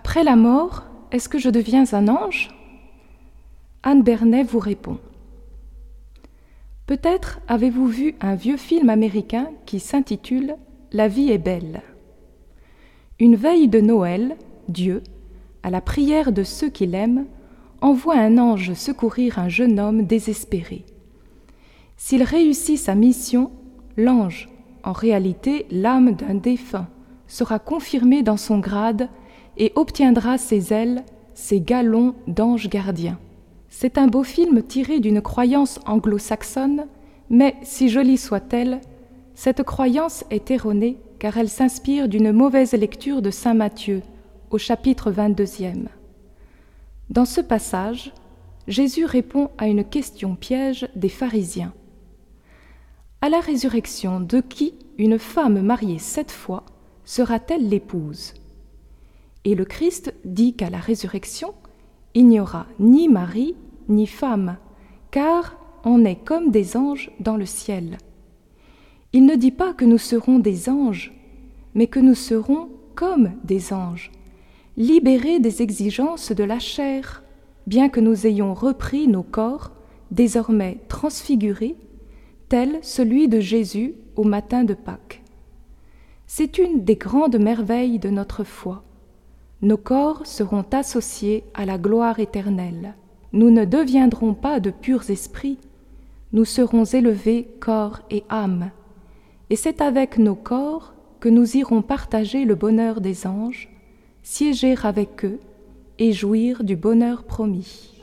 Après la mort, est-ce que je deviens un ange? Anne Bernet vous répond. Peut-être avez-vous vu un vieux film américain qui s'intitule La vie est belle. Une veille de Noël, Dieu, à la prière de ceux qu'il aime, envoie un ange secourir un jeune homme désespéré. S'il réussit sa mission, l'ange, en réalité l'âme d'un défunt, sera confirmé dans son grade et obtiendra ses ailes, ses galons d'ange gardien. C'est un beau film tiré d'une croyance anglo-saxonne, mais si jolie soit-elle, cette croyance est erronée car elle s'inspire d'une mauvaise lecture de Saint Matthieu au chapitre 22e. Dans ce passage, Jésus répond à une question piège des pharisiens. À la résurrection, de qui une femme mariée sept fois sera-t-elle l'épouse? Et le Christ dit qu'à la résurrection, il n'y aura ni mari ni femme, car on est comme des anges dans le ciel. Il ne dit pas que nous serons des anges, mais que nous serons comme des anges, libérés des exigences de la chair, bien que nous ayons repris nos corps, désormais transfigurés, tel celui de Jésus au matin de Pâques. C'est une des grandes merveilles de notre foi. Nos corps seront associés à la gloire éternelle. Nous ne deviendrons pas de purs esprits, nous serons élevés corps et âme. Et c'est avec nos corps que nous irons partager le bonheur des anges, siéger avec eux et jouir du bonheur promis.